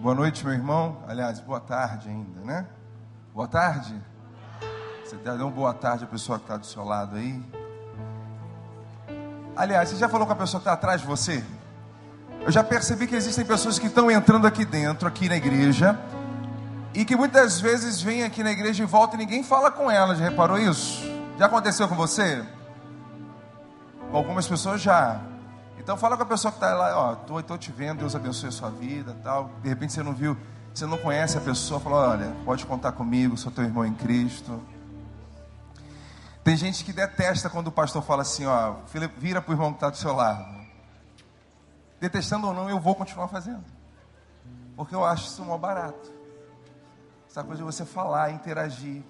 Boa noite, meu irmão. Aliás, boa tarde ainda, né? Boa tarde. Você dá uma boa tarde à pessoa que está do seu lado aí. Aliás, você já falou com a pessoa que está atrás de você? Eu já percebi que existem pessoas que estão entrando aqui dentro, aqui na igreja, e que muitas vezes vêm aqui na igreja e voltam e ninguém fala com elas. Já reparou isso? Já aconteceu com você? Com algumas pessoas já. Então fala com a pessoa que está lá, ó, tô, tô te vendo, Deus abençoe a sua vida, tal. De repente você não viu, você não conhece a pessoa, fala, olha, pode contar comigo, sou teu irmão em Cristo. Tem gente que detesta quando o pastor fala assim, ó, vira para o irmão que está do seu lado. Detestando ou não, eu vou continuar fazendo. Porque eu acho isso um barato. Essa coisa de você falar, interagir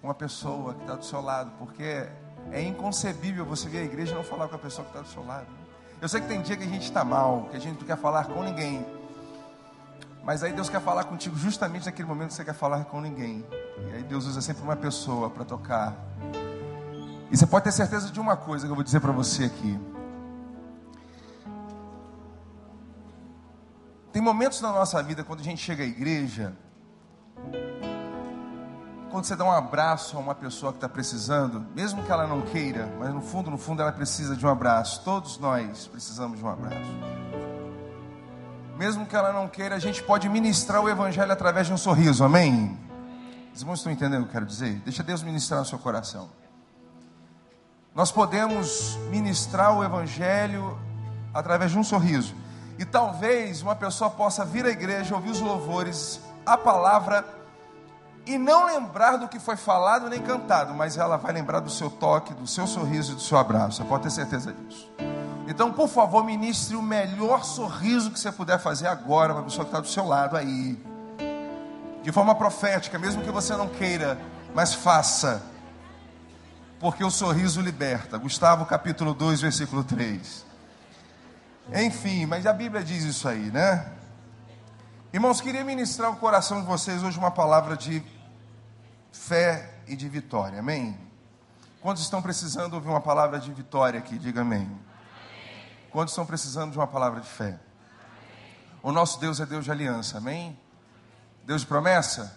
com a pessoa que está do seu lado, porque é inconcebível você vir à igreja e não falar com a pessoa que está do seu lado. Eu sei que tem dia que a gente está mal, que a gente não quer falar com ninguém. Mas aí Deus quer falar contigo justamente naquele momento que você quer falar com ninguém. E aí Deus usa sempre uma pessoa para tocar. E você pode ter certeza de uma coisa que eu vou dizer para você aqui. Tem momentos na nossa vida quando a gente chega à igreja quando você dá um abraço a uma pessoa que está precisando, mesmo que ela não queira, mas no fundo, no fundo, ela precisa de um abraço. Todos nós precisamos de um abraço. Mesmo que ela não queira, a gente pode ministrar o Evangelho através de um sorriso, amém? Os irmãos estão entendendo o que eu quero dizer? Deixa Deus ministrar no seu coração. Nós podemos ministrar o Evangelho através de um sorriso. E talvez uma pessoa possa vir à igreja, ouvir os louvores, a palavra e não lembrar do que foi falado nem cantado, mas ela vai lembrar do seu toque, do seu sorriso e do seu abraço. Você pode ter certeza disso. Então, por favor, ministre o melhor sorriso que você puder fazer agora para a pessoa que está do seu lado aí. De forma profética, mesmo que você não queira, mas faça. Porque o sorriso liberta. Gustavo capítulo 2, versículo 3. Enfim, mas a Bíblia diz isso aí, né? Irmãos, queria ministrar ao coração de vocês hoje uma palavra de fé e de vitória, amém? Quantos estão precisando ouvir uma palavra de vitória aqui? Diga amém. Quantos estão precisando de uma palavra de fé? O nosso Deus é Deus de aliança, amém? Deus de promessa?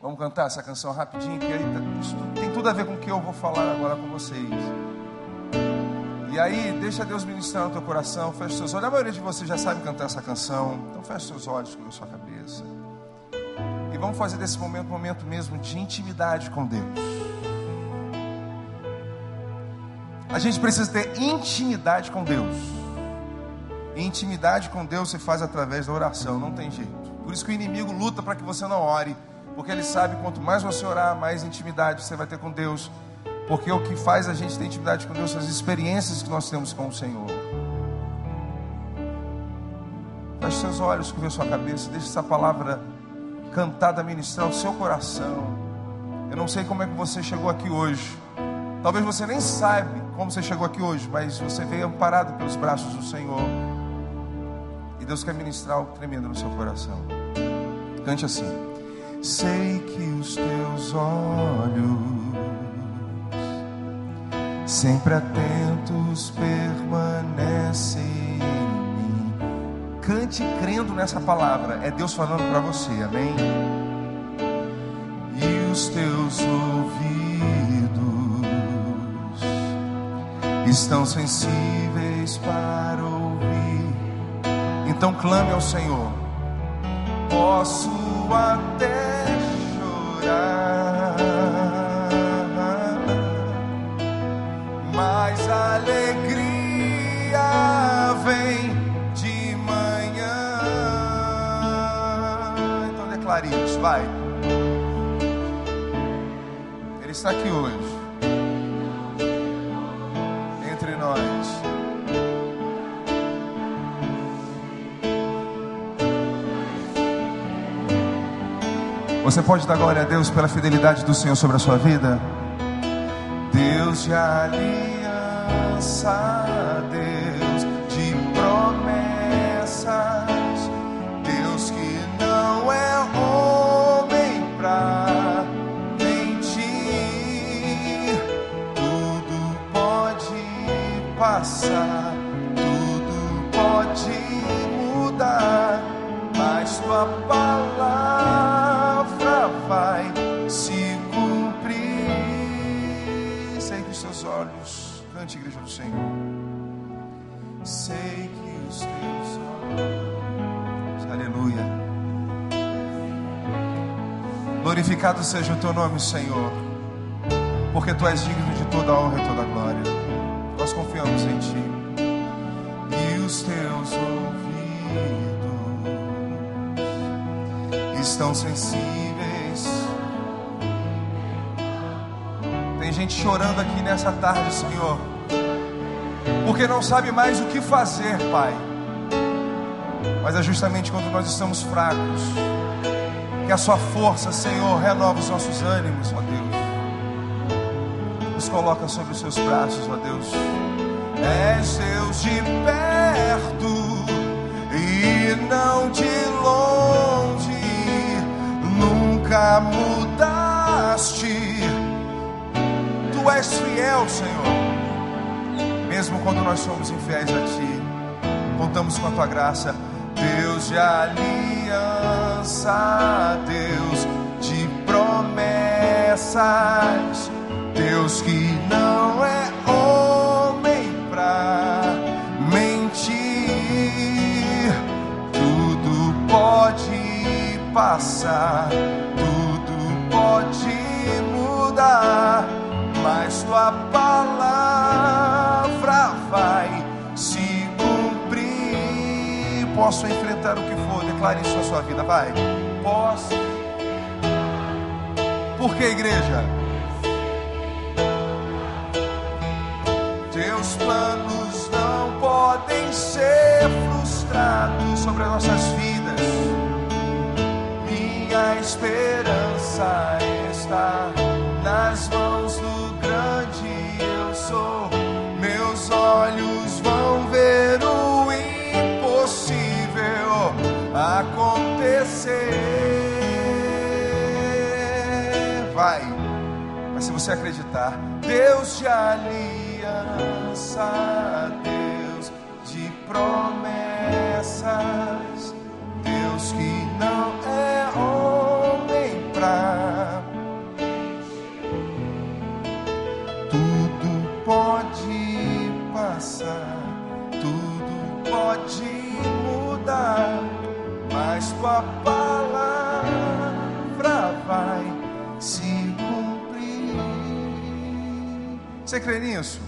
Vamos cantar essa canção rapidinho, que aí tá, tem tudo a ver com o que eu vou falar agora com vocês. E aí, deixa Deus ministrar no teu coração, fecha seus olhos. A maioria de vocês já sabe cantar essa canção, então fecha seus olhos, com a sua cabeça. E vamos fazer desse momento um momento mesmo de intimidade com Deus. A gente precisa ter intimidade com Deus. E intimidade com Deus se faz através da oração, não tem jeito. Por isso que o inimigo luta para que você não ore, porque ele sabe quanto mais você orar, mais intimidade você vai ter com Deus. Porque o que faz a gente ter intimidade com Deus são as experiências que nós temos com o Senhor. Feche seus olhos, curva sua cabeça, deixe essa palavra cantada ministrar o seu coração. Eu não sei como é que você chegou aqui hoje. Talvez você nem saiba como você chegou aqui hoje, mas você veio amparado pelos braços do Senhor. E Deus quer ministrar algo tremendo no seu coração. Cante assim: Sei que os teus olhos, sempre atentos, permanecem Cante crendo nessa palavra. É Deus falando para você, amém? E os teus ouvidos estão sensíveis para ouvir. Então clame ao Senhor. Posso até chorar, vai. Ele está aqui hoje. Entre nós. Você pode dar glória a Deus pela fidelidade do Senhor sobre a sua vida? Deus de aliança, Deus tudo pode mudar, mas tua palavra vai se cumprir. Sei que os seus olhos, cante, igreja do Senhor. Sei que os teus olhos, aleluia. Glorificado seja o teu nome, Senhor, porque tu és digno de toda a honra e toda a glória. Nós confiamos em ti. E os teus ouvidos estão sensíveis. Tem gente chorando aqui nessa tarde, Senhor, porque não sabe mais o que fazer, Pai. Mas é justamente quando nós estamos fracos que a Sua força, Senhor, renova os nossos ânimos, ó Deus. Nos coloca sobre os Seus braços, ó Deus. És Deus de perto e não de longe. Nunca mudaste. Tu és fiel, Senhor. Mesmo quando nós somos infiéis a Ti, contamos com a Tua graça. Deus de aliança, Deus de promessas, Deus que não é homem pra mentir, tudo pode passar, tudo pode mudar, mas tua palavra vai se cumprir. Posso enfrentar o que for, declare isso na sua vida, vai. Posso. Por que, igreja? Teus planos não podem ser frustrados sobre as nossas vidas. Minha esperança está nas mãos do grande eu sou. Meus olhos vão ver o impossível acontecer. Vai, mas se você acreditar, Deus de aliança, Deus de promessas, Deus que não é homem pra tudo pode passar, tudo pode mudar, mas tua palavra vai se cumprir. Você crê nisso?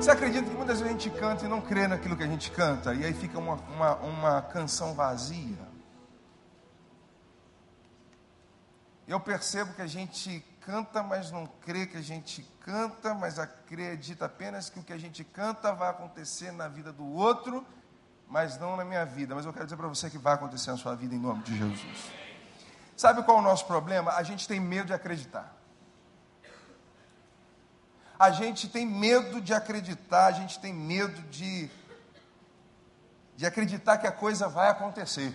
Você acredita que muitas vezes a gente canta e não crê naquilo que a gente canta, e aí fica uma, uma, uma canção vazia? Eu percebo que a gente canta, mas não crê que a gente canta, mas acredita apenas que o que a gente canta vai acontecer na vida do outro, mas não na minha vida. Mas eu quero dizer para você que vai acontecer na sua vida em nome de Jesus. Sabe qual é o nosso problema? A gente tem medo de acreditar. A gente tem medo de acreditar, a gente tem medo de, de acreditar que a coisa vai acontecer.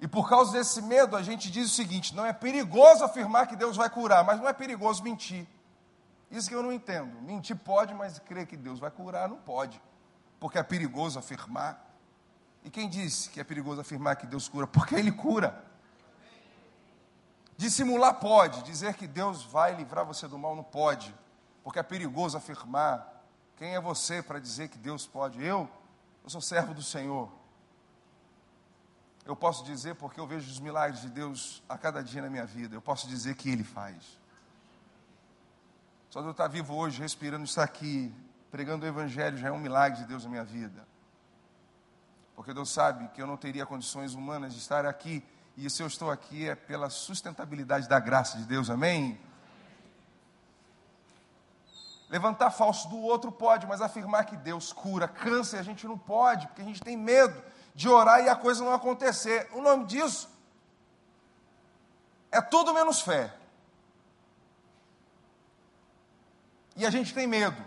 E por causa desse medo, a gente diz o seguinte: não é perigoso afirmar que Deus vai curar, mas não é perigoso mentir. Isso que eu não entendo. Mentir pode, mas crer que Deus vai curar não pode, porque é perigoso afirmar. E quem disse que é perigoso afirmar que Deus cura? Porque Ele cura. Dissimular pode, dizer que Deus vai livrar você do mal não pode, porque é perigoso afirmar. Quem é você para dizer que Deus pode? Eu? Eu sou servo do Senhor. Eu posso dizer porque eu vejo os milagres de Deus a cada dia na minha vida. Eu posso dizer que Ele faz. Só de eu estar vivo hoje, respirando, estar aqui, pregando o Evangelho, já é um milagre de Deus na minha vida. Porque Deus sabe que eu não teria condições humanas de estar aqui. E se eu estou aqui é pela sustentabilidade da graça de Deus, amém? Levantar falso do outro pode, mas afirmar que Deus cura câncer a gente não pode, porque a gente tem medo de orar e a coisa não acontecer. O nome disso é tudo menos fé. E a gente tem medo.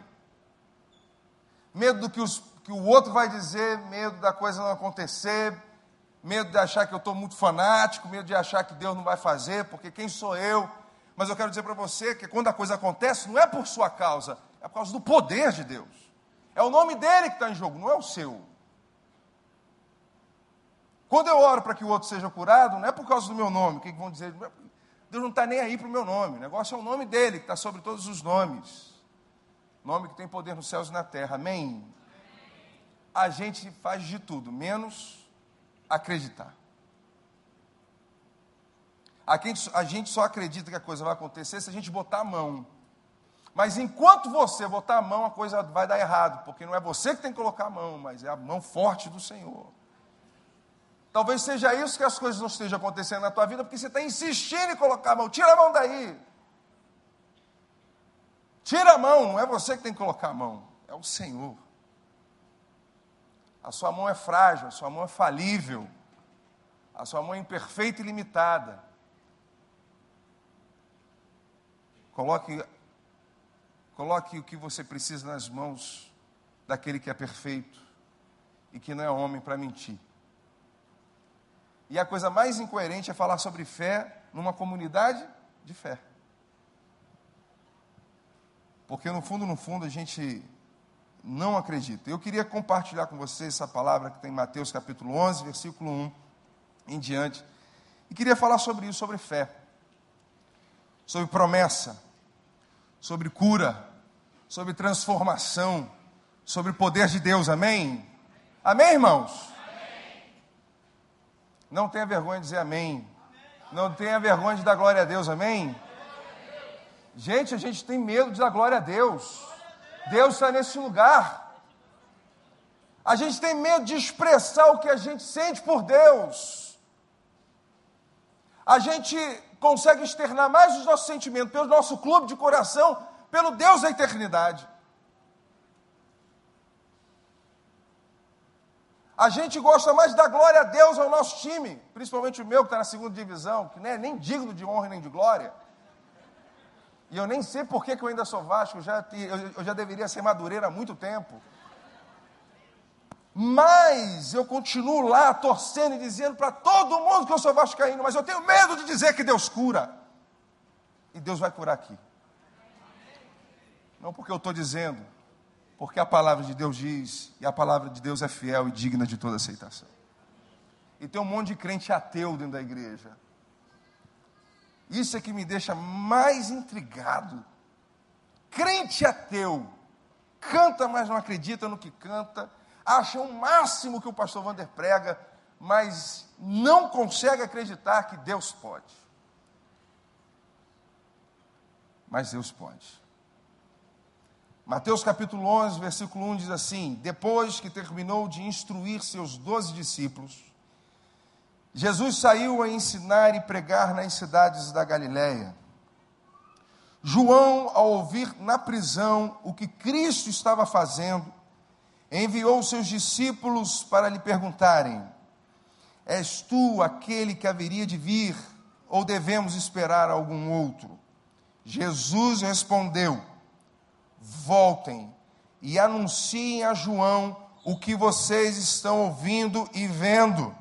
Medo do que, os, que o outro vai dizer, medo da coisa não acontecer, medo de achar que eu estou muito fanático, medo de achar que Deus não vai fazer, porque quem sou eu? Mas eu quero dizer para você que quando a coisa acontece, não é por sua causa, é por causa do poder de Deus. É o nome dele que está em jogo, não é o seu. Quando eu oro para que o outro seja curado, não é por causa do meu nome, o que vão dizer? Deus não está nem aí para o meu nome, o negócio é o nome dele, que está sobre todos os nomes. Nome que tem poder nos céus e na terra, amém? A gente faz de tudo, menos acreditar. A gente só acredita que a coisa vai acontecer se a gente botar a mão. Mas enquanto você botar a mão, a coisa vai dar errado, porque não é você que tem que colocar a mão, mas é a mão forte do Senhor. Talvez seja isso que as coisas não estejam acontecendo na tua vida, porque você está insistindo em colocar a mão. Tira a mão daí. Tira a mão, não é você que tem que colocar a mão, é o Senhor. A sua mão é frágil, a sua mão é falível, a sua mão é imperfeita e limitada. Coloque, coloque o que você precisa nas mãos daquele que é perfeito e que não é homem para mentir. E a coisa mais incoerente é falar sobre fé numa comunidade de fé. Porque no fundo, no fundo, a gente não acredita. Eu queria compartilhar com vocês essa palavra que tem em Mateus capítulo 11, versículo 1 em diante. E queria falar sobre isso, sobre fé, sobre promessa, sobre cura, sobre transformação, sobre poder de Deus. Amém? Amém, irmãos? Não tenha vergonha de dizer amém. Não tenha vergonha de dar glória a Deus, amém? Gente, a gente tem medo de dar glória a Deus. Deus está nesse lugar. A gente tem medo de expressar o que a gente sente por Deus. A gente consegue externar mais os nossos sentimentos pelo nosso clube de coração, pelo Deus da eternidade. A gente gosta mais da glória a Deus ao nosso time, principalmente o meu que está na segunda divisão, que não é nem digno de honra nem de glória. E eu nem sei por que, que eu ainda sou Vasco, eu já, eu já deveria ser Madureira há muito tempo. Mas eu continuo lá torcendo e dizendo para todo mundo que eu sou vascaíno, mas eu tenho medo de dizer que Deus cura. E Deus vai curar aqui. Não porque eu estou dizendo, porque a palavra de Deus diz, e a palavra de Deus é fiel e digna de toda aceitação. E tem um monte de crente ateu dentro da igreja. Isso é que me deixa mais intrigado. Crente ateu, canta, mas não acredita no que canta, acha o máximo que o pastor Wander prega, mas não consegue acreditar que Deus pode. Mas Deus pode. Mateus capítulo 11, versículo 1 diz assim: Depois que terminou de instruir seus doze discípulos, Jesus saiu a ensinar e pregar nas cidades da Galiléia. João, ao ouvir na prisão o que Cristo estava fazendo, enviou seus discípulos para lhe perguntarem: És tu aquele que haveria de vir, ou devemos esperar algum outro? Jesus respondeu: voltem e anunciem a João o que vocês estão ouvindo e vendo.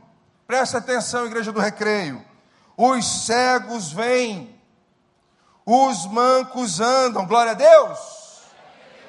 Preste atenção, igreja do recreio. Os cegos vêm, os mancos andam, glória a Deus.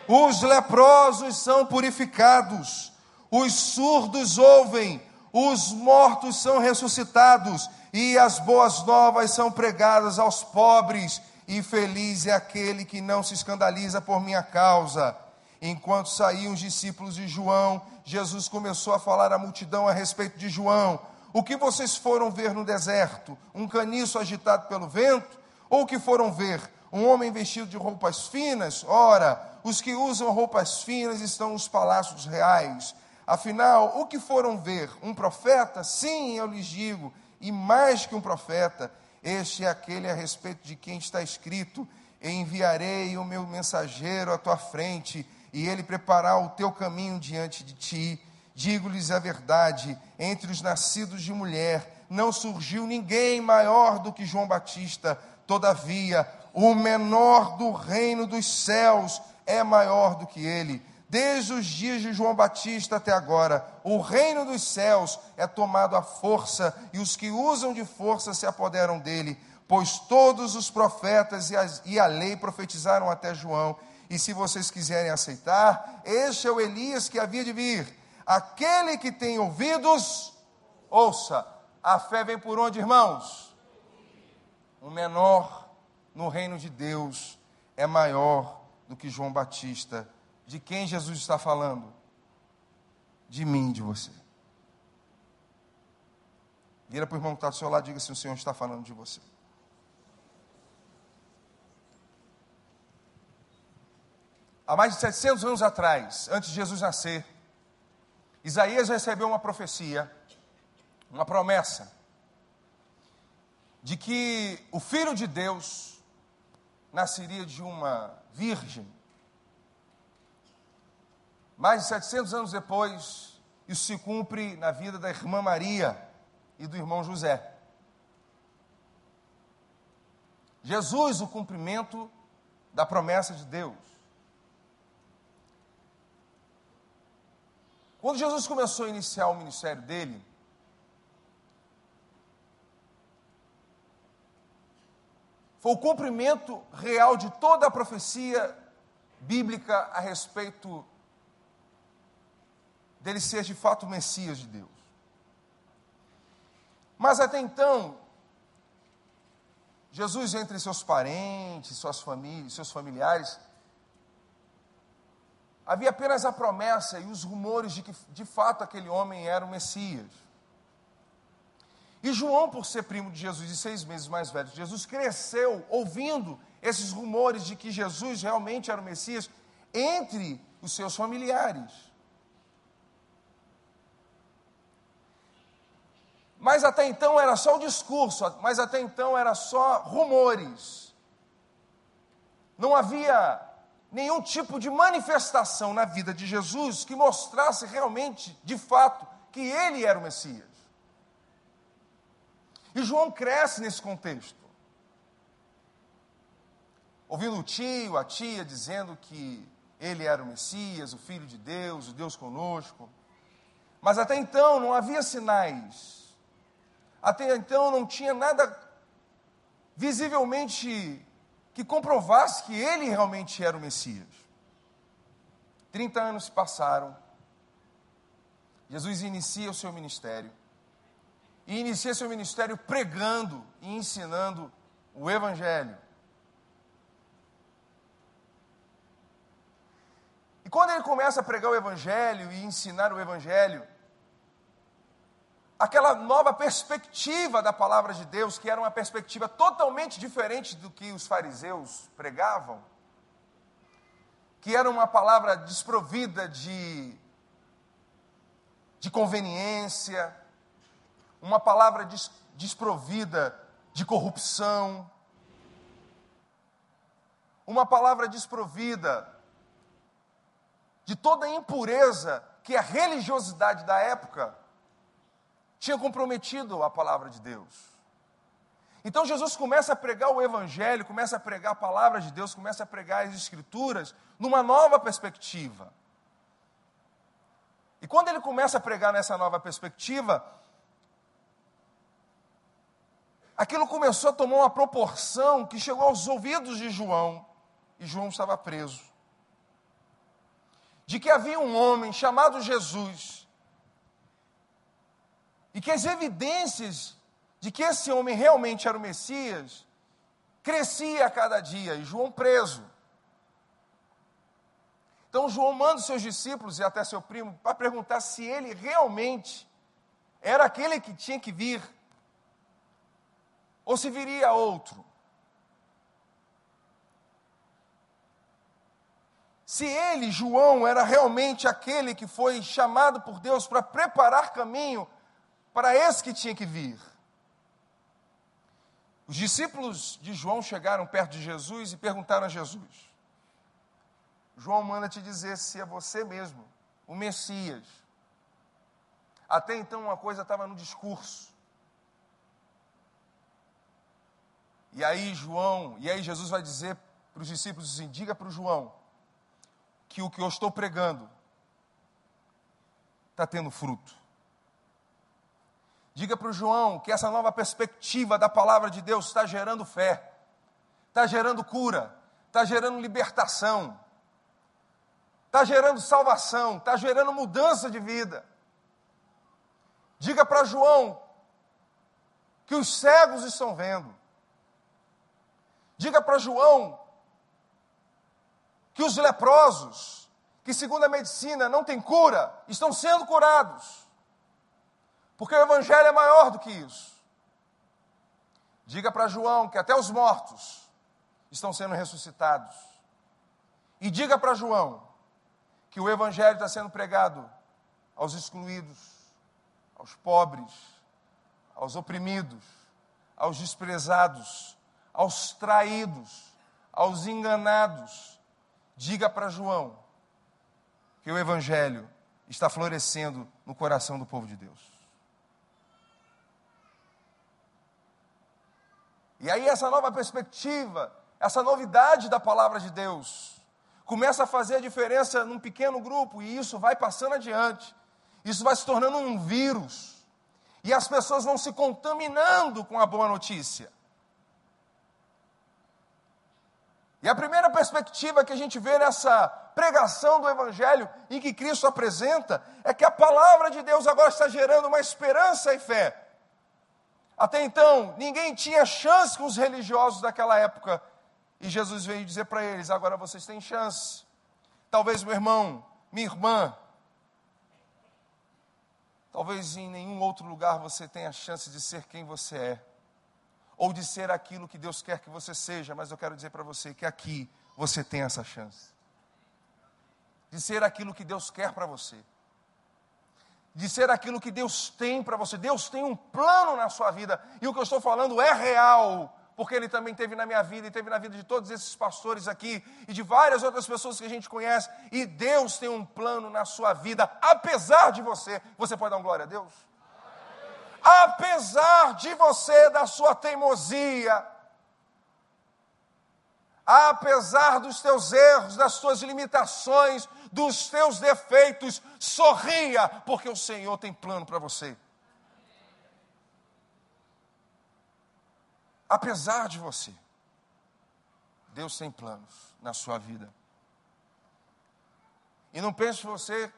Os leprosos são purificados, os surdos ouvem, os mortos são ressuscitados e as boas novas são pregadas aos pobres e feliz é aquele que não se escandaliza por minha causa. Enquanto saíam os discípulos de João, Jesus começou a falar à multidão a respeito de João. O que vocês foram ver no deserto? Um caniço agitado pelo vento? Ou que foram ver? Um homem vestido de roupas finas? Ora, os que usam roupas finas estão nos palácios reais. Afinal, o que foram ver? Um profeta? Sim, eu lhes digo, e mais que um profeta este é aquele a respeito de quem está escrito: Enviarei o meu mensageiro à tua frente, e ele preparará o teu caminho diante de ti. Digo-lhes a verdade: entre os nascidos de mulher não surgiu ninguém maior do que João Batista. Todavia, o menor do reino dos céus é maior do que ele desde os dias de João Batista até agora, o reino dos céus é tomado à força e os que usam de força se apoderam dele, pois todos os profetas e, as, e a lei profetizaram até João. E se vocês quiserem aceitar, este é o Elias que havia de vir. Aquele que tem ouvidos, Ouça, a fé vem por onde, irmãos? O menor no reino de Deus é maior do que João Batista. De quem Jesus está falando? De mim, de você. Vira para o irmão que está do seu lado e diga se o Senhor está falando de você. Há mais de 700 anos atrás, antes de Jesus nascer, Isaías recebeu uma profecia, uma promessa, de que o Filho de Deus nasceria de uma virgem. Mais de 700 anos depois, isso se cumpre na vida da irmã Maria e do irmão José. Jesus, o cumprimento da promessa de Deus. Quando Jesus começou a iniciar o ministério dele, foi o cumprimento real de toda a profecia bíblica a respeito dele ser de fato o Messias de Deus. Mas até então, Jesus, entre seus parentes, suas famílias, seus familiares, Havia apenas a promessa e os rumores de que de fato aquele homem era o Messias. E João, por ser primo de Jesus e seis meses mais velho de Jesus, cresceu ouvindo esses rumores de que Jesus realmente era o Messias entre os seus familiares. Mas até então era só o discurso, mas até então era só rumores. Não havia nenhum tipo de manifestação na vida de Jesus que mostrasse realmente, de fato, que ele era o Messias. E João cresce nesse contexto. Ouvindo o tio, a tia dizendo que ele era o Messias, o Filho de Deus, o Deus conosco. Mas até então não havia sinais. Até então não tinha nada visivelmente que comprovasse que ele realmente era o Messias. Trinta anos se passaram. Jesus inicia o seu ministério. E inicia seu ministério pregando e ensinando o Evangelho. E quando ele começa a pregar o Evangelho e ensinar o Evangelho, aquela nova perspectiva da palavra de Deus, que era uma perspectiva totalmente diferente do que os fariseus pregavam, que era uma palavra desprovida de, de conveniência, uma palavra des, desprovida de corrupção, uma palavra desprovida de toda a impureza que a religiosidade da época tinha comprometido a palavra de Deus. Então Jesus começa a pregar o Evangelho, começa a pregar a palavra de Deus, começa a pregar as Escrituras numa nova perspectiva. E quando ele começa a pregar nessa nova perspectiva, aquilo começou a tomar uma proporção que chegou aos ouvidos de João, e João estava preso. De que havia um homem chamado Jesus, e que as evidências de que esse homem realmente era o Messias crescia a cada dia, e João preso. Então João manda os seus discípulos e até seu primo para perguntar se ele realmente era aquele que tinha que vir, ou se viria outro. Se ele, João, era realmente aquele que foi chamado por Deus para preparar caminho para esse que tinha que vir. Os discípulos de João chegaram perto de Jesus e perguntaram a Jesus: João manda te dizer se é você mesmo, o Messias. Até então uma coisa estava no discurso. E aí João, e aí Jesus vai dizer para os discípulos assim: diga para o João que o que eu estou pregando está tendo fruto. Diga para o João que essa nova perspectiva da palavra de Deus está gerando fé, está gerando cura, está gerando libertação, está gerando salvação, está gerando mudança de vida. Diga para João que os cegos estão vendo. Diga para João que os leprosos, que segundo a medicina não tem cura, estão sendo curados. Porque o Evangelho é maior do que isso. Diga para João que até os mortos estão sendo ressuscitados. E diga para João que o Evangelho está sendo pregado aos excluídos, aos pobres, aos oprimidos, aos desprezados, aos traídos, aos enganados. Diga para João que o Evangelho está florescendo no coração do povo de Deus. E aí, essa nova perspectiva, essa novidade da palavra de Deus, começa a fazer a diferença num pequeno grupo, e isso vai passando adiante. Isso vai se tornando um vírus. E as pessoas vão se contaminando com a boa notícia. E a primeira perspectiva que a gente vê nessa pregação do Evangelho em que Cristo apresenta é que a palavra de Deus agora está gerando uma esperança e fé. Até então, ninguém tinha chance com os religiosos daquela época. E Jesus veio dizer para eles: agora vocês têm chance. Talvez, meu irmão, minha irmã, talvez em nenhum outro lugar você tenha chance de ser quem você é ou de ser aquilo que Deus quer que você seja, mas eu quero dizer para você que aqui você tem essa chance. De ser aquilo que Deus quer para você. De ser aquilo que Deus tem para você. Deus tem um plano na sua vida. E o que eu estou falando é real. Porque Ele também teve na minha vida e teve na vida de todos esses pastores aqui e de várias outras pessoas que a gente conhece. E Deus tem um plano na sua vida, apesar de você. Você pode dar um glória a Deus? apesar de você, da sua teimosia, apesar dos teus erros, das tuas limitações, dos teus defeitos, sorria, porque o Senhor tem plano para você. Apesar de você, Deus tem planos na sua vida. E não pense você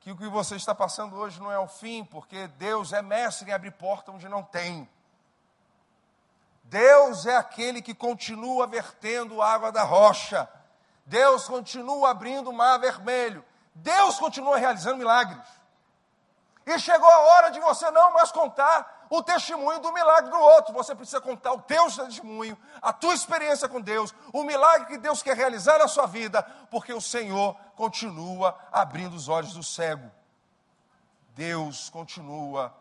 que o que você está passando hoje não é o fim, porque Deus é mestre em abrir porta onde não tem. Deus é aquele que continua vertendo água da rocha. Deus continua abrindo o mar vermelho. Deus continua realizando milagres. E chegou a hora de você não mais contar o testemunho do milagre do outro. Você precisa contar o teu testemunho, a tua experiência com Deus, o milagre que Deus quer realizar na sua vida, porque o Senhor continua abrindo os olhos do cego. Deus continua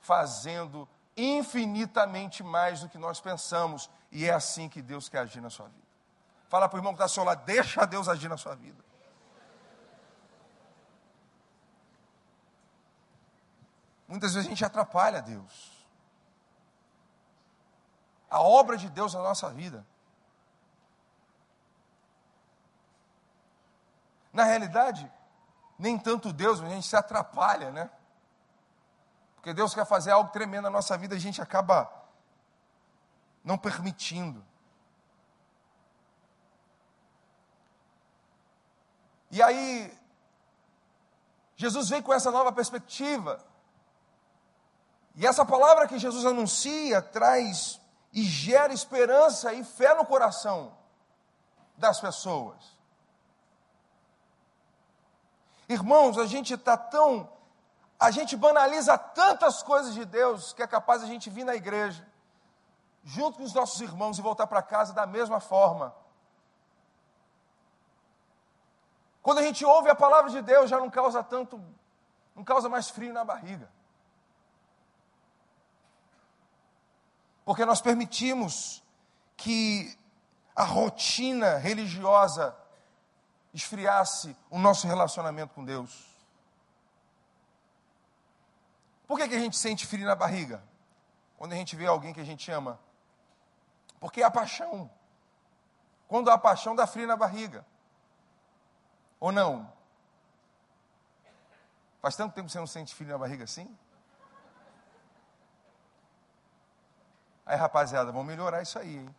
fazendo infinitamente mais do que nós pensamos, e é assim que Deus quer agir na sua vida. Fala para o irmão que está ao seu lado, deixa Deus agir na sua vida. Muitas vezes a gente atrapalha Deus. A obra de Deus na nossa vida. Na realidade, nem tanto Deus, a gente se atrapalha, né? Porque Deus quer fazer algo tremendo na nossa vida, a gente acaba não permitindo. E aí, Jesus vem com essa nova perspectiva. E essa palavra que Jesus anuncia traz e gera esperança e fé no coração das pessoas. Irmãos, a gente está tão. A gente banaliza tantas coisas de Deus que é capaz a gente vir na igreja, junto com os nossos irmãos, e voltar para casa da mesma forma. Quando a gente ouve a palavra de Deus, já não causa tanto, não causa mais frio na barriga. porque nós permitimos que a rotina religiosa esfriasse o nosso relacionamento com Deus. Por que, que a gente sente frio na barriga? Quando a gente vê alguém que a gente ama? Porque é a paixão. Quando há paixão, dá frio na barriga. Ou não? Faz tanto tempo que você não sente frio na barriga assim? Aí, rapaziada, vamos melhorar isso aí, hein?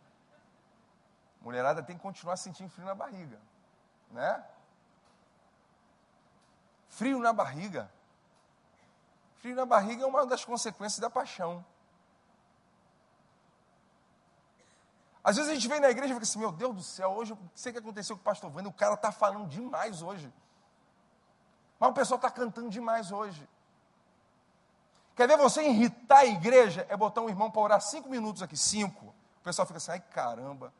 Mulherada tem que continuar sentindo frio na barriga, né? Frio na barriga. Frio na barriga é uma das consequências da paixão. Às vezes a gente vem na igreja e fica assim, meu Deus do céu, hoje eu sei o que aconteceu com o pastor Vando, o cara está falando demais hoje. Mas o pessoal está cantando demais hoje. Quer ver você irritar a igreja? É botar um irmão para orar cinco minutos aqui, cinco. O pessoal fica assim, ai caramba.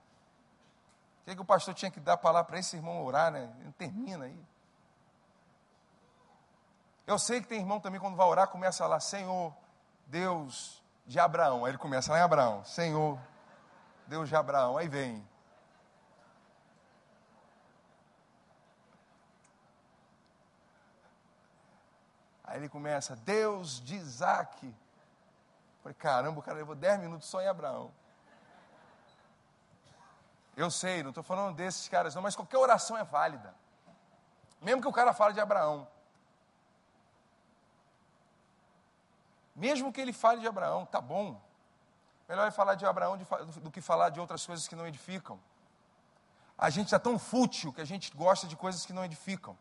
O que, é que o pastor tinha que dar para lá para esse irmão orar, né? Ele termina aí. Eu sei que tem irmão também, quando vai orar, começa lá, Senhor, Deus de Abraão. Aí ele começa lá em Abraão, Senhor, Deus de Abraão. Aí vem. Aí ele começa, Deus de Isaac. Falei, caramba, o cara levou 10 minutos só em Abraão. Eu sei, não estou falando desses caras não, mas qualquer oração é válida. Mesmo que o cara fale de Abraão. Mesmo que ele fale de Abraão, tá bom. Melhor é falar de Abraão do que falar de outras coisas que não edificam. A gente é tão fútil que a gente gosta de coisas que não edificam.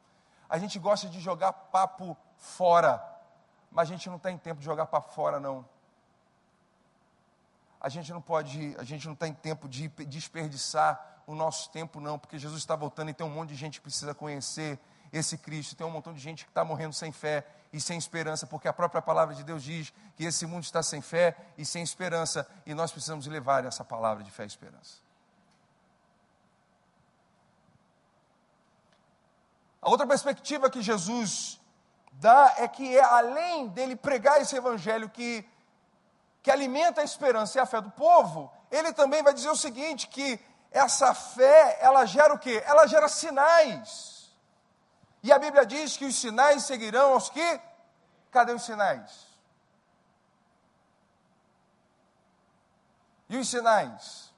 A gente gosta de jogar papo fora, mas a gente não tem tempo de jogar papo fora, não. A gente não pode, a gente não tem tempo de desperdiçar o nosso tempo, não, porque Jesus está voltando e tem um monte de gente que precisa conhecer esse Cristo, tem um montão de gente que está morrendo sem fé e sem esperança, porque a própria palavra de Deus diz que esse mundo está sem fé e sem esperança, e nós precisamos levar essa palavra de fé e esperança. A outra perspectiva que Jesus dá é que é além dele pregar esse evangelho que, que alimenta a esperança e a fé do povo, ele também vai dizer o seguinte, que essa fé, ela gera o quê? Ela gera sinais. E a Bíblia diz que os sinais seguirão aos que? Cadê os sinais? E os sinais?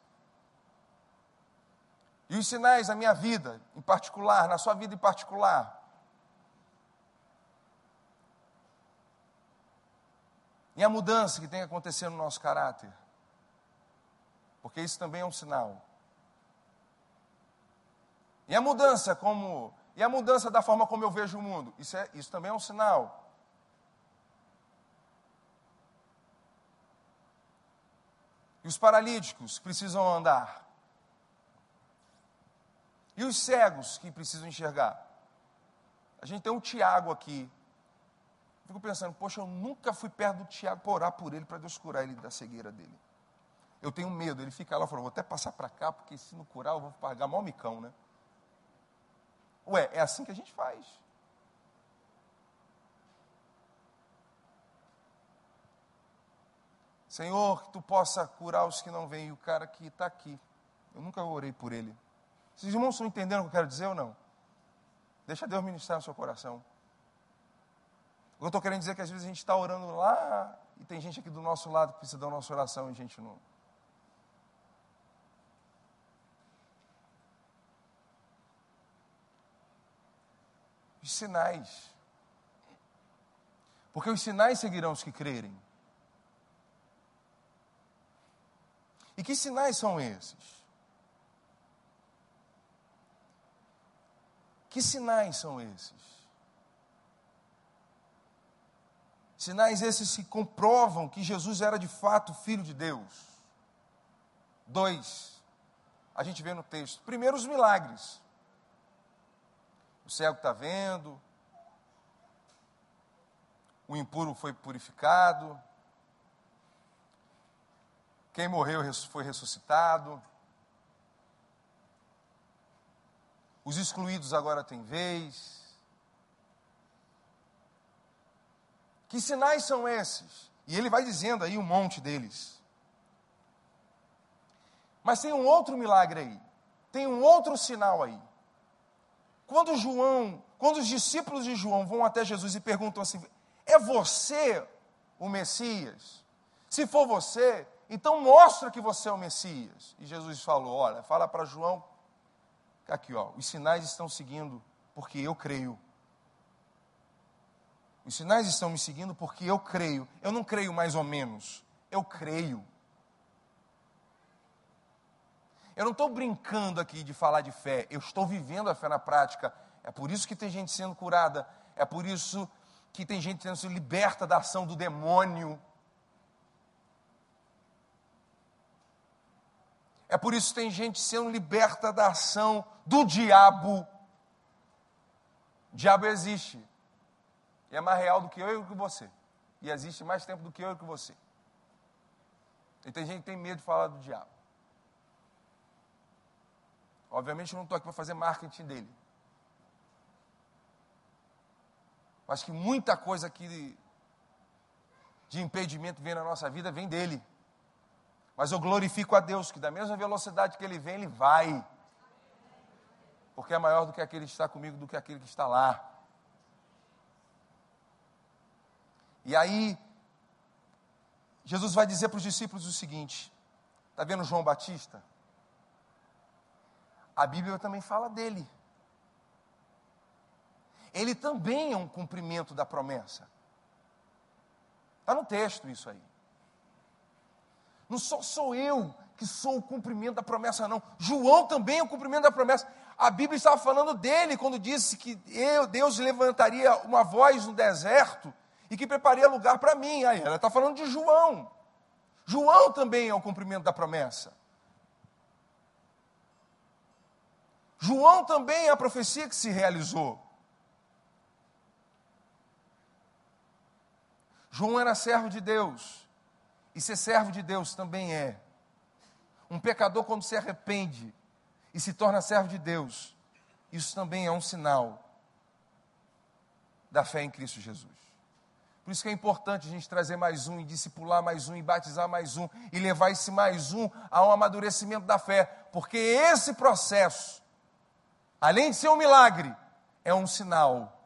E os sinais na minha vida, em particular, na sua vida em particular? E a mudança que tem que acontecer no nosso caráter? Porque isso também é um sinal. E a mudança como e a mudança da forma como eu vejo o mundo, isso, é, isso também é um sinal. E os paralíticos precisam andar. E os cegos que precisam enxergar. A gente tem um Tiago aqui. Fico pensando, poxa, eu nunca fui perto do Tiago para orar por ele, para Deus curar ele da cegueira dele. Eu tenho medo. Ele fica lá fala, vou até passar para cá, porque se não curar eu vou pagar mal micão, né? Ué, é assim que a gente faz. Senhor, que tu possa curar os que não vêm. E o cara que está aqui, eu nunca orei por ele. Vocês irmãos estão entendendo o que eu quero dizer ou não? Deixa Deus ministrar no seu coração. O que eu estou querendo dizer é que às vezes a gente está orando lá e tem gente aqui do nosso lado que precisa da nossa oração e a gente não. Sinais. Porque os sinais seguirão os que crerem. E que sinais são esses? Que sinais são esses? Sinais esses que comprovam que Jesus era de fato filho de Deus. Dois, a gente vê no texto. Primeiro, os milagres. O cego está vendo, o impuro foi purificado, quem morreu foi ressuscitado, os excluídos agora têm vez. Que sinais são esses? E ele vai dizendo aí um monte deles. Mas tem um outro milagre aí, tem um outro sinal aí. Quando João, quando os discípulos de João vão até Jesus e perguntam assim: "É você o Messias? Se for você, então mostra que você é o Messias". E Jesus falou: "Olha, fala para João aqui, ó, os sinais estão seguindo porque eu creio. Os sinais estão me seguindo porque eu creio. Eu não creio mais ou menos, eu creio. Eu não estou brincando aqui de falar de fé, eu estou vivendo a fé na prática. É por isso que tem gente sendo curada, é por isso que tem gente sendo liberta da ação do demônio. É por isso que tem gente sendo liberta da ação do diabo. O diabo existe. E é mais real do que eu e que você. E existe mais tempo do que eu e que você. E tem gente que tem medo de falar do diabo. Obviamente eu não estou aqui para fazer marketing dele. Acho que muita coisa aqui de impedimento vem na nossa vida, vem dele. Mas eu glorifico a Deus que da mesma velocidade que ele vem, ele vai. Porque é maior do que aquele que está comigo, do que aquele que está lá. E aí, Jesus vai dizer para os discípulos o seguinte: está vendo João Batista? A Bíblia também fala dele. Ele também é um cumprimento da promessa. Está no texto isso aí. Não só sou eu que sou o cumprimento da promessa, não. João também é o cumprimento da promessa. A Bíblia estava falando dele quando disse que eu, Deus levantaria uma voz no deserto e que prepararia lugar para mim. Aí ela está falando de João. João também é o cumprimento da promessa. João também é a profecia que se realizou. João era servo de Deus. E ser servo de Deus também é. Um pecador, quando se arrepende e se torna servo de Deus, isso também é um sinal da fé em Cristo Jesus. Por isso que é importante a gente trazer mais um, e discipular mais um, e batizar mais um, e levar esse mais um a um amadurecimento da fé, porque esse processo, além de ser um milagre, é um sinal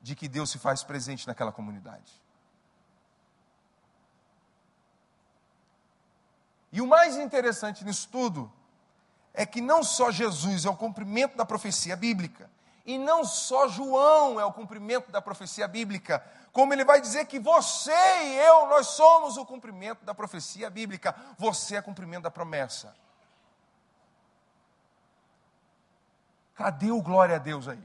de que Deus se faz presente naquela comunidade. E o mais interessante nisso tudo é que não só Jesus é o cumprimento da profecia bíblica, e não só João é o cumprimento da profecia bíblica, como ele vai dizer que você e eu, nós somos o cumprimento da profecia bíblica, você é cumprimento da promessa. Cadê o glória a Deus aí?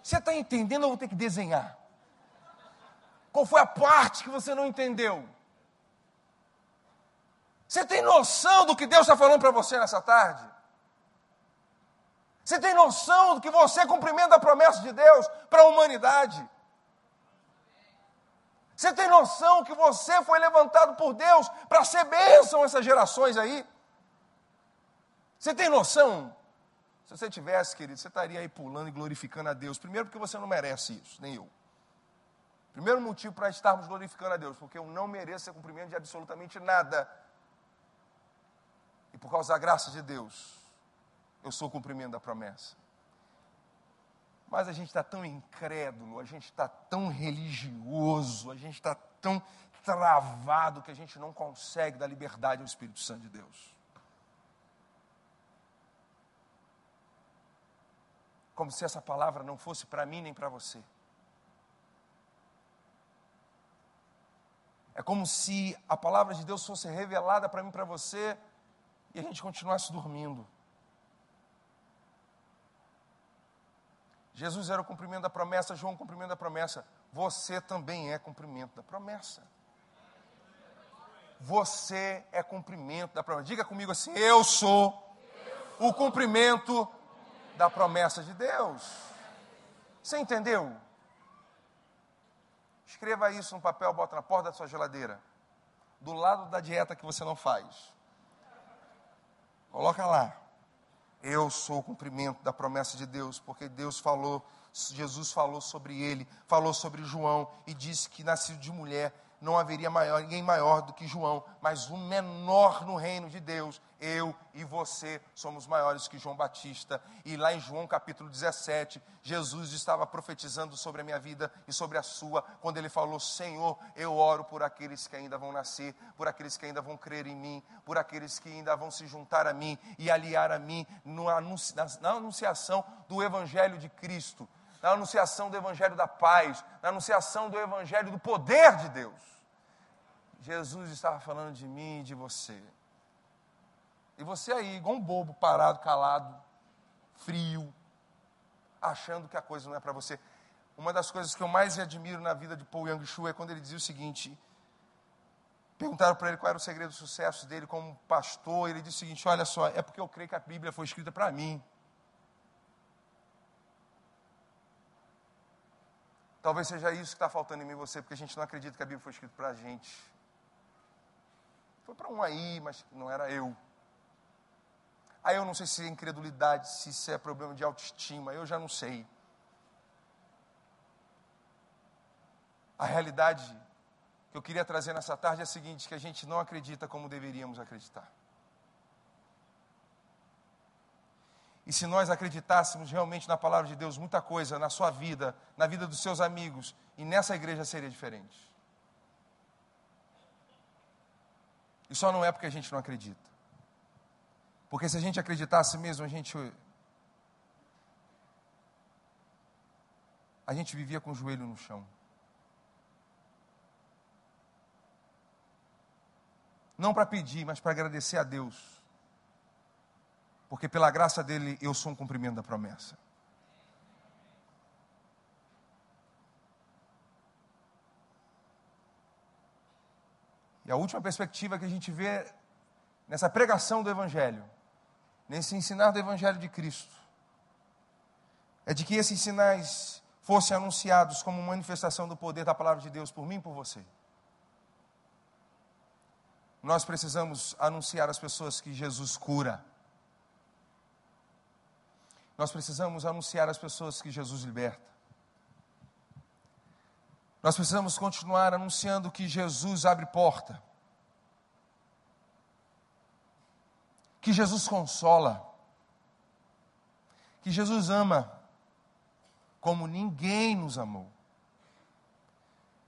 Você está entendendo ou vou ter que desenhar? Qual foi a parte que você não entendeu? Você tem noção do que Deus está falando para você nessa tarde? Você tem noção do que você cumprimenta a promessa de Deus para a humanidade? Você tem noção que você foi levantado por Deus para ser bênção a essas gerações aí? Você tem noção? Se você tivesse, querido, você estaria aí pulando e glorificando a Deus. Primeiro, porque você não merece isso, nem eu. Primeiro motivo para estarmos glorificando a Deus, porque eu não mereço ser cumprimento de absolutamente nada e por causa da graça de Deus, eu sou o cumprimento da promessa. Mas a gente está tão incrédulo, a gente está tão religioso, a gente está tão travado que a gente não consegue dar liberdade ao Espírito Santo de Deus. Como se essa palavra não fosse para mim nem para você. É como se a palavra de Deus fosse revelada para mim para você e a gente continuasse dormindo. Jesus era o cumprimento da promessa, João o cumprimento da promessa. Você também é cumprimento da promessa. Você é cumprimento da promessa. Diga comigo assim: eu sou o cumprimento da promessa de Deus. Você entendeu? Escreva isso no papel, bota na porta da sua geladeira. Do lado da dieta que você não faz. Coloca lá. Eu sou o cumprimento da promessa de Deus, porque Deus falou, Jesus falou sobre ele, falou sobre João e disse que nascido de mulher não haveria maior, ninguém maior do que João, mas o menor no reino de Deus. Eu e você somos maiores que João Batista. E lá em João capítulo 17, Jesus estava profetizando sobre a minha vida e sobre a sua, quando ele falou: Senhor, eu oro por aqueles que ainda vão nascer, por aqueles que ainda vão crer em mim, por aqueles que ainda vão se juntar a mim e aliar a mim na anunciação do Evangelho de Cristo na anunciação do Evangelho da paz, na anunciação do Evangelho do poder de Deus. Jesus estava falando de mim e de você. E você aí, igual um bobo, parado, calado, frio, achando que a coisa não é para você. Uma das coisas que eu mais admiro na vida de Paul Yang-Shu é quando ele dizia o seguinte: perguntaram para ele qual era o segredo do sucesso dele como pastor, ele disse o seguinte: olha só, é porque eu creio que a Bíblia foi escrita para mim. Talvez seja isso que está faltando em mim e você, porque a gente não acredita que a Bíblia foi escrita para a gente. Foi para um aí, mas não era eu. Aí eu não sei se é incredulidade, se isso é problema de autoestima, eu já não sei. A realidade que eu queria trazer nessa tarde é a seguinte: que a gente não acredita como deveríamos acreditar. E se nós acreditássemos realmente na palavra de Deus, muita coisa na sua vida, na vida dos seus amigos e nessa igreja seria diferente. E só não é porque a gente não acredita. Porque se a gente acreditasse mesmo, a gente. A gente vivia com o joelho no chão. Não para pedir, mas para agradecer a Deus. Porque pela graça dele eu sou um cumprimento da promessa. E a última perspectiva que a gente vê nessa pregação do Evangelho nesse ensinar do Evangelho de Cristo, é de que esses sinais fossem anunciados como manifestação do poder da palavra de Deus por mim e por você. Nós precisamos anunciar às pessoas que Jesus cura. Nós precisamos anunciar às pessoas que Jesus liberta. Nós precisamos continuar anunciando que Jesus abre porta. que Jesus consola, que Jesus ama como ninguém nos amou.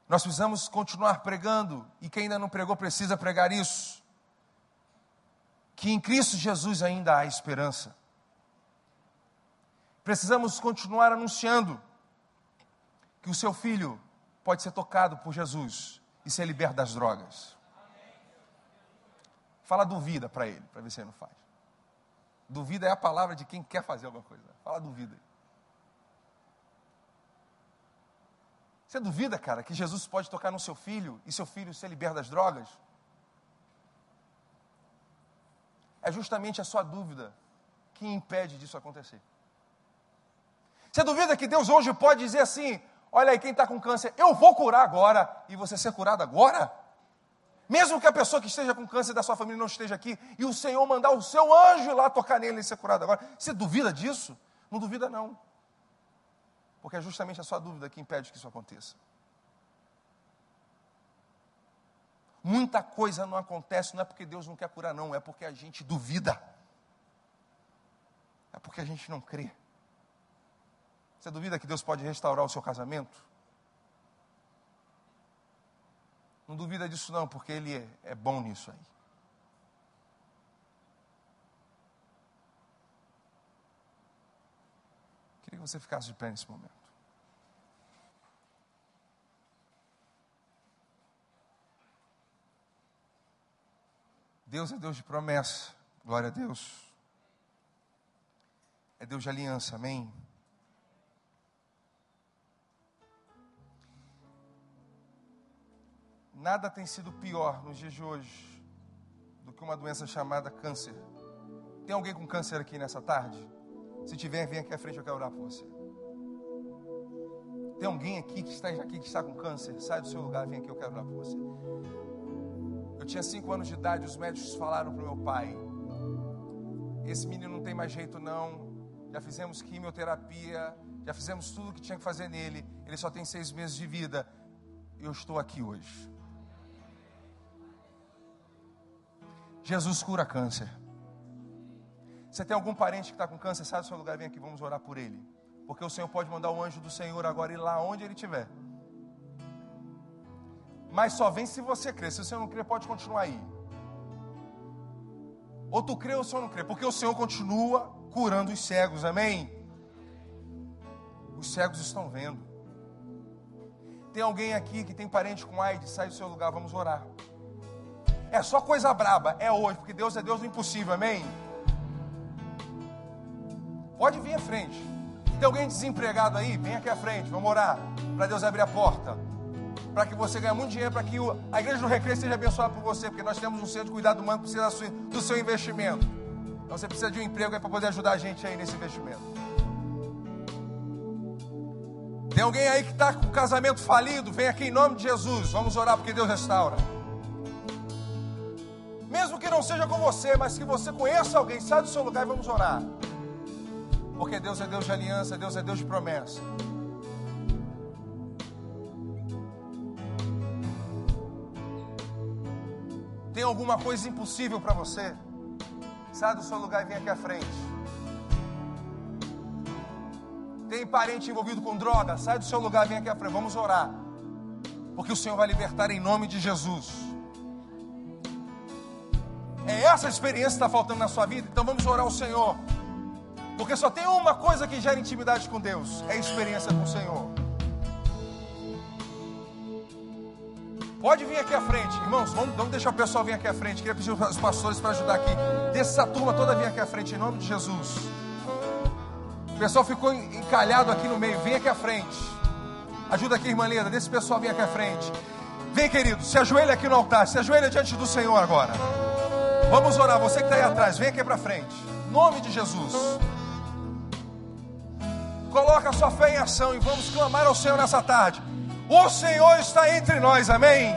Nós precisamos continuar pregando, e quem ainda não pregou precisa pregar isso. Que em Cristo Jesus ainda há esperança. Precisamos continuar anunciando que o seu filho pode ser tocado por Jesus e ser liberto das drogas. Fala duvida para ele, para ver se ele não faz. Duvida é a palavra de quem quer fazer alguma coisa. Fala duvida. Você duvida, cara, que Jesus pode tocar no seu filho e seu filho ser liberto das drogas? É justamente a sua dúvida que impede disso acontecer. Você duvida que Deus hoje pode dizer assim: olha aí, quem está com câncer, eu vou curar agora, e você ser curado agora? Mesmo que a pessoa que esteja com câncer da sua família não esteja aqui, e o Senhor mandar o seu anjo lá tocar nele e ser curado agora, você duvida disso? Não duvida, não. Porque é justamente a sua dúvida que impede que isso aconteça. Muita coisa não acontece, não é porque Deus não quer curar, não, é porque a gente duvida. É porque a gente não crê. Você duvida que Deus pode restaurar o seu casamento? Não duvida disso não, porque ele é, é bom nisso aí. Queria que você ficasse de pé nesse momento. Deus é Deus de promessa, glória a Deus. É Deus de aliança, amém? Nada tem sido pior nos dias de hoje do que uma doença chamada câncer. Tem alguém com câncer aqui nessa tarde? Se tiver, vem aqui à frente, eu quero orar por você. Tem alguém aqui que está aqui que está com câncer? Sai do seu lugar, vem aqui, eu quero orar por você. Eu tinha cinco anos de idade, os médicos falaram para o meu pai: esse menino não tem mais jeito não. Já fizemos quimioterapia, já fizemos tudo o que tinha que fazer nele. Ele só tem seis meses de vida. Eu estou aqui hoje. Jesus cura câncer. Você tem algum parente que está com câncer, sai do seu lugar, vem aqui, vamos orar por ele. Porque o Senhor pode mandar o anjo do Senhor agora ir lá onde ele estiver. Mas só vem se você crer. Se você não crer, pode continuar aí. Ou tu crê ou o Senhor não crê. Porque o Senhor continua curando os cegos, amém? Os cegos estão vendo. Tem alguém aqui que tem parente com AIDS, sai do seu lugar, vamos orar. É só coisa braba, é hoje, porque Deus é Deus do impossível, amém? Pode vir à frente. Tem alguém desempregado aí? Vem aqui à frente, vamos orar. Para Deus abrir a porta. Para que você ganhe muito dinheiro, para que a igreja do recreio seja abençoada por você, porque nós temos um centro de cuidado humano que precisa do seu investimento. Então você precisa de um emprego para poder ajudar a gente aí nesse investimento. Tem alguém aí que está com o casamento falido? Vem aqui em nome de Jesus. Vamos orar porque Deus restaura. Não seja com você, mas que você conheça alguém, sai do seu lugar e vamos orar. Porque Deus é Deus de aliança, Deus é Deus de promessa. Tem alguma coisa impossível para você? Sai do seu lugar e vem aqui à frente. Tem parente envolvido com droga? Sai do seu lugar e vem aqui à frente. Vamos orar. Porque o Senhor vai libertar em nome de Jesus. É essa experiência que está faltando na sua vida? Então vamos orar ao Senhor. Porque só tem uma coisa que gera intimidade com Deus: é a experiência com o Senhor. Pode vir aqui à frente, irmãos. Vamos, vamos deixar o pessoal vir aqui à frente. Queria pedir os pastores para ajudar aqui. Deixa essa turma toda vir aqui à frente, em nome de Jesus. O pessoal ficou encalhado aqui no meio. Vem aqui à frente. Ajuda aqui, irmã Leda. Deixa esse pessoal vir aqui à frente. Vem, querido. Se ajoelha aqui no altar. Se ajoelha diante do Senhor agora. Vamos orar. Você que está aí atrás, vem aqui para frente. Nome de Jesus. Coloca a sua fé em ação e vamos clamar ao Senhor nessa tarde. O Senhor está entre nós, amém?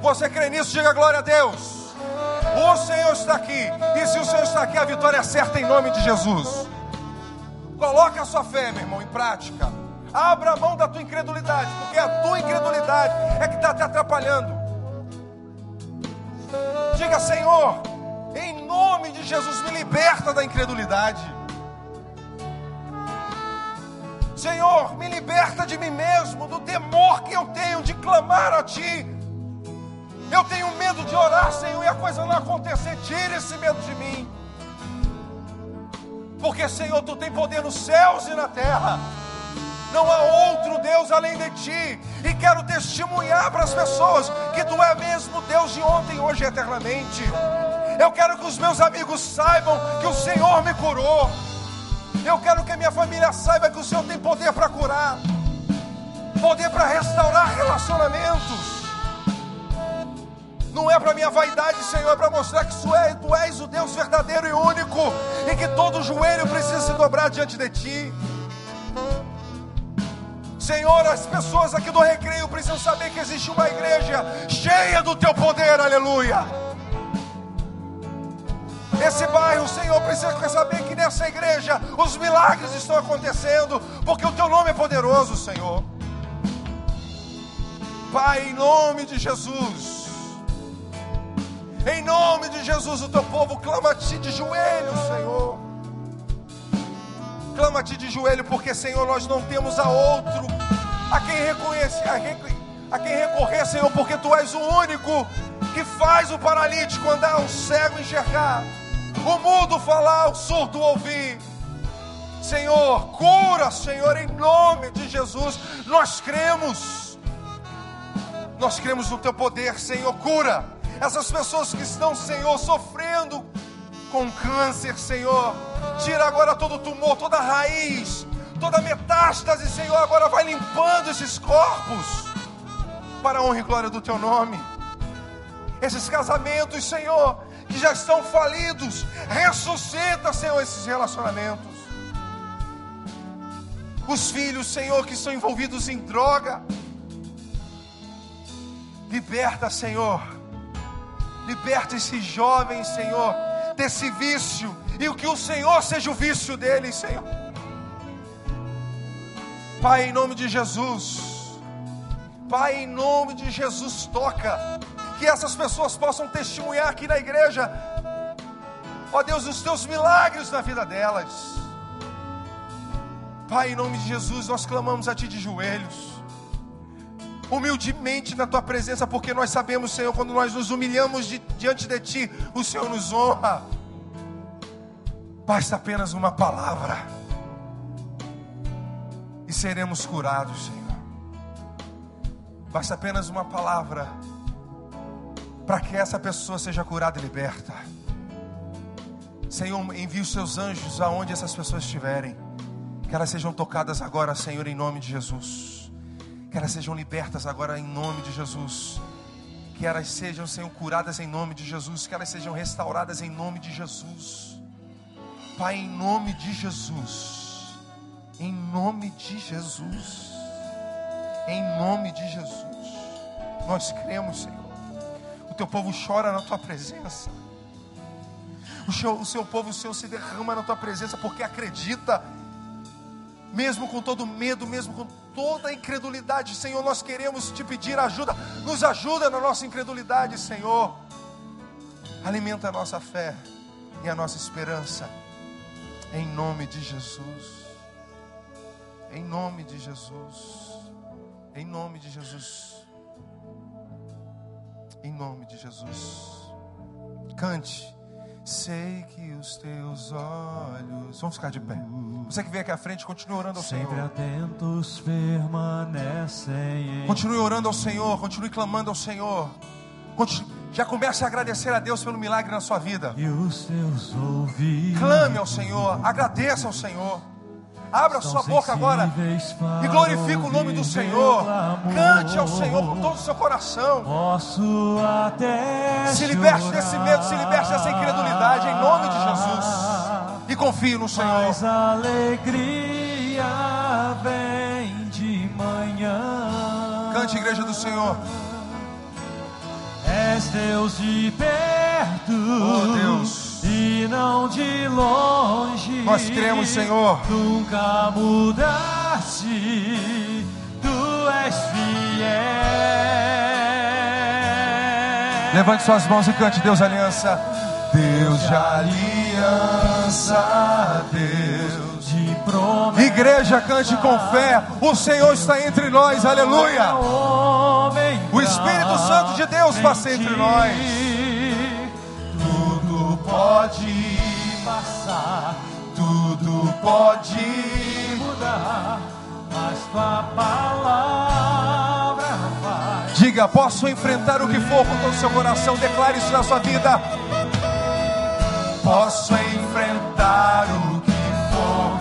Você crê nisso? Diga glória a Deus. O Senhor está aqui. E se o Senhor está aqui, a vitória é certa em nome de Jesus. Coloca a sua fé, meu irmão, em prática. Abra a mão da tua incredulidade, porque a tua incredulidade é que está te atrapalhando. Diga, Senhor, nome de Jesus, me liberta da incredulidade. Senhor, me liberta de mim mesmo, do temor que eu tenho de clamar a Ti. Eu tenho medo de orar, Senhor, e a coisa não acontecer. Tira esse medo de mim. Porque, Senhor, Tu tem poder nos céus e na terra. Não há outro Deus além de Ti. E quero testemunhar para as pessoas que Tu é mesmo Deus de ontem, hoje e eternamente. Eu quero que os meus amigos saibam que o Senhor me curou eu quero que a minha família saiba que o Senhor tem poder para curar, poder para restaurar relacionamentos. Não é para minha vaidade, Senhor, é para mostrar que és, tu és o Deus verdadeiro e único, e que todo joelho precisa se dobrar diante de Ti. Senhor, as pessoas aqui do recreio precisam saber que existe uma igreja cheia do Teu poder, aleluia. Esse bairro, Senhor, precisa saber que nessa igreja os milagres estão acontecendo, porque o teu nome é poderoso, Senhor. Pai, em nome de Jesus, em nome de Jesus, o teu povo clama a ti de joelho, Senhor. Clama a ti de joelho, porque, Senhor, nós não temos a outro a quem reconhecer, a a quem recorrer, Senhor, porque tu és o único que faz o paralítico andar, o cego enxergar o mudo falar, o surdo ouvir. Senhor, cura, Senhor, em nome de Jesus. Nós cremos, nós cremos no Teu poder, Senhor, cura essas pessoas que estão, Senhor, sofrendo com câncer, Senhor. Tira agora todo tumor, toda raiz, toda metástase, Senhor. Agora vai limpando esses corpos para a honra e glória do Teu nome. Esses casamentos, Senhor, que já estão falidos. Ressuscita, Senhor, esses relacionamentos. Os filhos, Senhor, que estão envolvidos em droga. Liberta, Senhor. Liberta esses jovens, Senhor, desse vício. E o que o Senhor seja o vício deles, Senhor. Pai, em nome de Jesus. Pai, em nome de Jesus, toca que essas pessoas possam testemunhar aqui na igreja, ó Deus, os teus milagres na vida delas. Pai, em nome de Jesus, nós clamamos a Ti de joelhos, humildemente na Tua presença, porque nós sabemos, Senhor, quando nós nos humilhamos de, diante de Ti, o Senhor nos honra. Basta apenas uma palavra e seremos curados, Senhor. Basta apenas uma palavra para que essa pessoa seja curada e liberta. Senhor, envie os seus anjos aonde essas pessoas estiverem. Que elas sejam tocadas agora, Senhor, em nome de Jesus. Que elas sejam libertas agora em nome de Jesus. Que elas sejam, Senhor, curadas em nome de Jesus. Que elas sejam restauradas em nome de Jesus. Pai, em nome de Jesus. Em nome de Jesus. Em nome de Jesus. Nós cremos, Senhor. Teu povo chora na tua presença. O seu, o seu povo, o Senhor, se derrama na tua presença porque acredita mesmo com todo medo, mesmo com toda incredulidade, Senhor, nós queremos te pedir ajuda, nos ajuda na nossa incredulidade, Senhor. Alimenta a nossa fé e a nossa esperança, em nome de Jesus. Em nome de Jesus. Em nome de Jesus. Em nome de Jesus. Cante. Sei que os teus olhos. Vamos ficar de pé. Você que vem aqui à frente, continue orando ao Sempre Senhor. atentos permanecem. em Continue orando ao Senhor, continue clamando ao Senhor. Continue- Já comece a agradecer a Deus pelo milagre na sua vida. E os ouvidos. Clame ao Senhor, agradeça ao Senhor. Abra sua boca agora e glorifique o nome do Senhor. Cante ao Senhor com todo o seu coração. Se liberte desse medo, se liberte dessa incredulidade, em nome de Jesus. E confie no Senhor. Mas a alegria vem de manhã. Cante, igreja do Senhor. És Deus de perto. Oh, Deus. E não de longe. Nós cremos, Senhor. Nunca mudaste. Tu és fiel. Levante suas mãos e cante Deus aliança. Deus de aliança, Deus. de promessa. Igreja, cante com fé. O Senhor está entre nós, aleluia. O Espírito Santo de Deus passa entre nós. Pode passar, Tudo pode. mudar, mas tua palavra vai. Diga, posso enfrentar o que for com todo o seu coração. Declare isso na sua vida. Posso enfrentar o que for.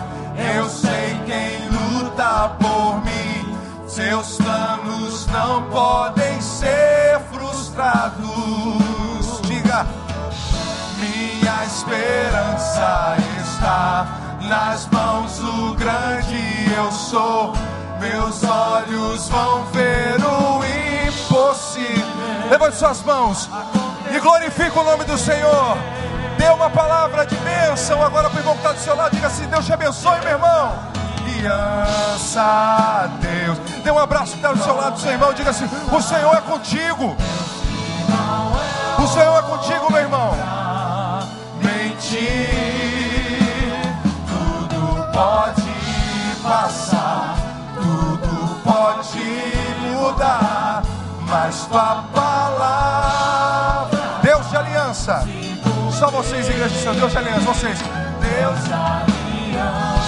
Eu sei quem luta por mim. Seus planos não podem esperança está nas mãos do grande eu sou. Meus olhos vão ver o impossível. Levante suas mãos e glorifique o nome do Senhor. Dê uma palavra de bênção agora para o irmão que está do seu lado. Diga assim: Deus te abençoe, meu irmão. Aliança Deus. Dê um abraço que está do seu lado, seu irmão. Diga assim: O Senhor é contigo. O Senhor é contigo, meu irmão. Pode passar, tudo pode mudar, mas tua palavra. Deus de aliança. Só vocês, igreja do Senhor, Deus de aliança, vocês. Deus de aliança.